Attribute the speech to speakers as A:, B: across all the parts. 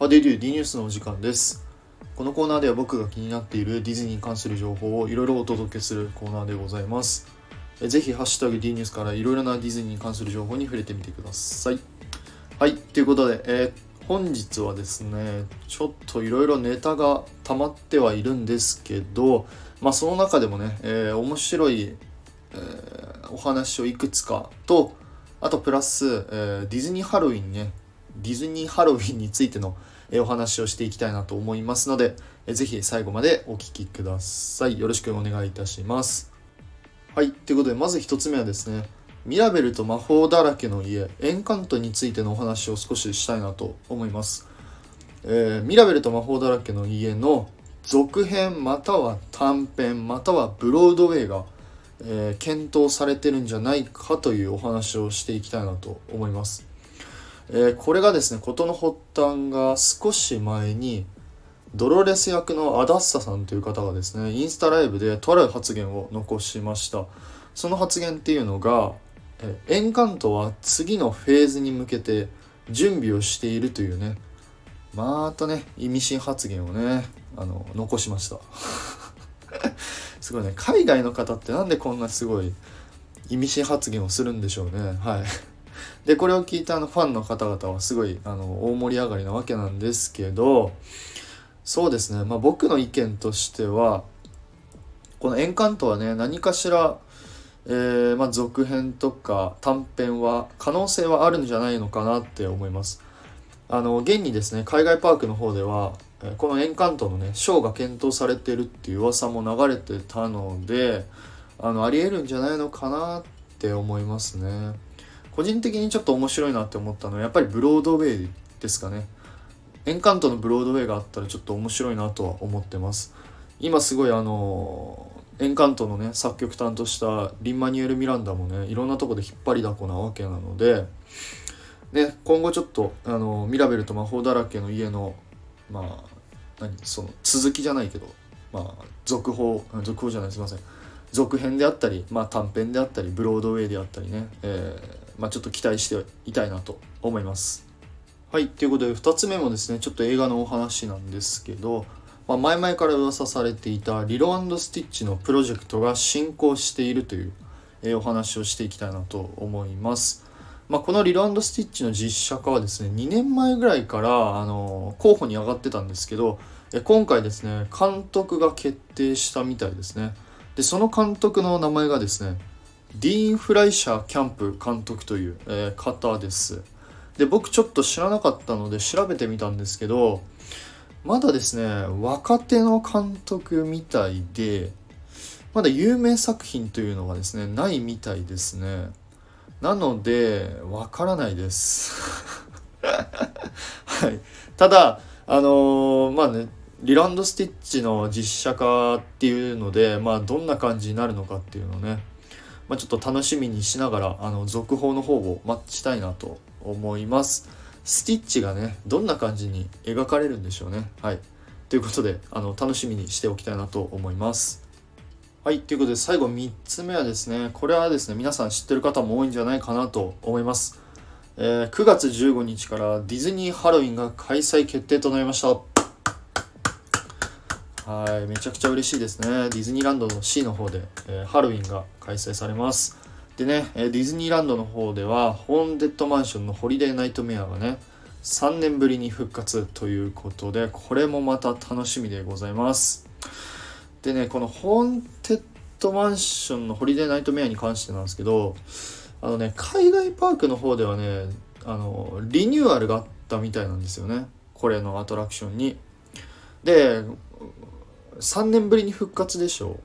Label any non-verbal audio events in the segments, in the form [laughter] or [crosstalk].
A: ハデリュー D ニュースのお時間です。このコーナーでは僕が気になっているディズニーに関する情報をいろいろお届けするコーナーでございます。えぜひハッシュタグ D ニュースからいろいろなディズニーに関する情報に触れてみてください。はいということで、えー、本日はですねちょっといろいろネタが溜まってはいるんですけどまあその中でもね、えー、面白い、えー、お話をいくつかとあとプラス、えー、ディズニーハロウィンねディズニーハロウィンについてのお話をしていきたいなと思いますので、ぜひ最後までお聴きください。よろしくお願いいたします。はい、ということで、まず1つ目はですね、ミラベルと魔法だらけの家、エンカントについてのお話を少ししたいなと思います。えー、ミラベルと魔法だらけの家の続編または短編またはブロードウェイが、えー、検討されてるんじゃないかというお話をしていきたいなと思います。えー、これがですね事の発端が少し前にドロレス役のアダッサさんという方がですねインスタライブでとある発言を残しました。その発言っていうのが、え、エンカントは次のフェーズに向けて準備をしているというねまたね意味深発言をねあの残しました。[laughs] すごいね海外の方ってなんでこんなすごい意味深発言をするんでしょうね。はい。でこれを聞いたあのファンの方々はすごいあの大盛り上がりなわけなんですけどそうですねまあ僕の意見としてはこの「エンカント」はね何かしら、えー、まあ、続編とか短編は可能性はあるんじゃないのかなって思います。あの現にですね海外パークの方ではこの「エンカント」のねショーが検討されてるっていう噂も流れてたのであのありえるんじゃないのかなって思いますね。個人的にちょっと面白いなって思ったのはやっぱりブロードウェイですかね。エンカントのブロードウェイがあったらちょっと面白いなとは思ってます。今すごいあのエンカントのね作曲担当したリン・マニュエル・ミランダもねいろんなとこで引っ張りだこなわけなのでね今後ちょっとあのミラベルと魔法だらけの家のまあ何その続きじゃないけどまあ続報続報じゃないすいません。続編であったり、まあ、短編であったりブロードウェイであったりね、えーまあ、ちょっと期待していたいなと思います。はい、ということで2つ目もですねちょっと映画のお話なんですけど、まあ、前々から噂されていたリロスティッチのプロジェクトが進行しているという、え、お話をしていきたいなと思います。まあ、このリロスティッチの実写化はですね2年前ぐらいからあの候補に上がってたんですけど今回ですね監督が決定したみたいですねでその監督の名前がですねディーン・フライシャー・キャンプ監督という、え、方です。で、僕ちょっと知らなかったので調べてみたんですけど、まだですね、若手の監督みたいで、まだ有名作品というのがですね、ないみたいですね。なので、わからないです。[laughs] はい。ただ、あのー、まあね、リランド・スティッチの実写化っていうので、まあ、どんな感じになるのかっていうのをね、まあ、ちょっと楽しみにしながらあの続報の方を待ちたいなと思います。スティッチがねどんな感じに描かれるんでしょうね。はいということであの楽しみにしておきたいなと思います。はいということで最後3つ目はですねこれはですね皆さん知ってる方も多いんじゃないかなと思います。えー、9月15日からディズニーハロウィンが開催決定となりました。はいめちゃくちゃ嬉しいですね。ディズニーランドの C の方で、えー、ハロウィンが開催されます。でね、えディズニーランドの方ではホーンデッドマンションのホリデーナイトメアがね3年ぶりに復活ということでこれもまた楽しみでございます。でねこのホーンテッドマンションのホリデーナイトメアに関してなんですけどあのね海外パークの方ではねあのリニューアルがあったみたいなんですよね。これのアトラクションに。で3年ぶりに復活でしょ。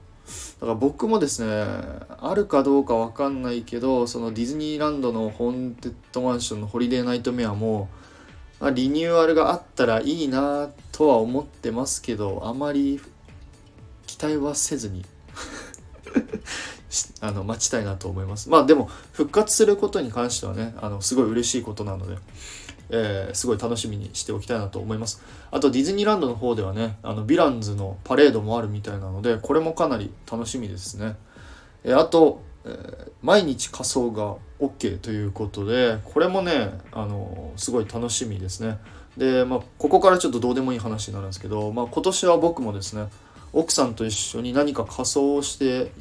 A: だから僕もですねあるかどうかわかんないけどそのディズニーランドのホーンテッドマンションのホリデーナイトメアも、リニューアルがあったらいいなとは思ってますけどあまり期待はせずに [laughs] あの待ちたいなと思います。まあでも復活することに関してはねあのすごい嬉しいことなので。えー、すごい楽しみにしておきたいなと思います。あとディズニーランドの方ではね、あのヴィランズのパレードもあるみたいなので、これもかなり楽しみですね。えー、あと、えー、毎日仮装が OK ということで、これもね、あのすごい楽しみですね。で、まあ、ここからちょっとどうでもいい話になるんですけど、まあ、今年は僕もですね奥さんと一緒に何か仮装をして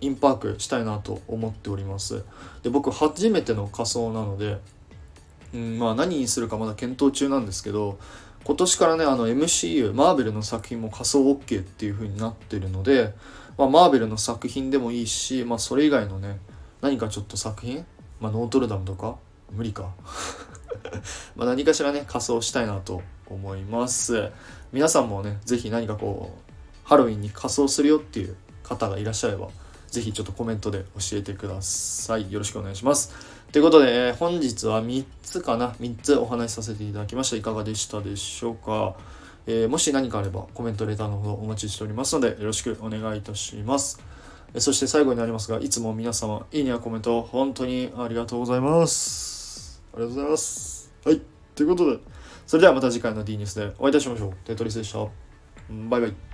A: インパークしたいなと思っておりますで僕初めての仮装なので、うん。まあ、何にするかまだ検討中なんですけど今年からねあの MCU マーベルの作品も仮装 OK っていう風になってるので、まあ、マーベルの作品でもいいし、まあ、それ以外のね何かちょっと作品、まあ、ノートルダムとか？無理か。[laughs] まあ何かしらね仮装したいなと思います。皆さんもね是非何かこうハロウィンに仮装するよっていう方がいらっしゃれば是非ちょっとコメントで教えてくださいよろしくお願いしますということで、えー、本日は3つかな3つお話しさせていただきましたいかがでしたでしょうか？えー、もし何かあればコメント、レターのほどお待ちしておりますのでよろしくお願いいたします。えそして最後になりますが、いつも皆様、いいねやコメント、本当にありがとうございます。ありがとうございます。はい。ということで、それではまた次回の D ニュースでお会いいたしましょう。テトリスでした。バイバイ。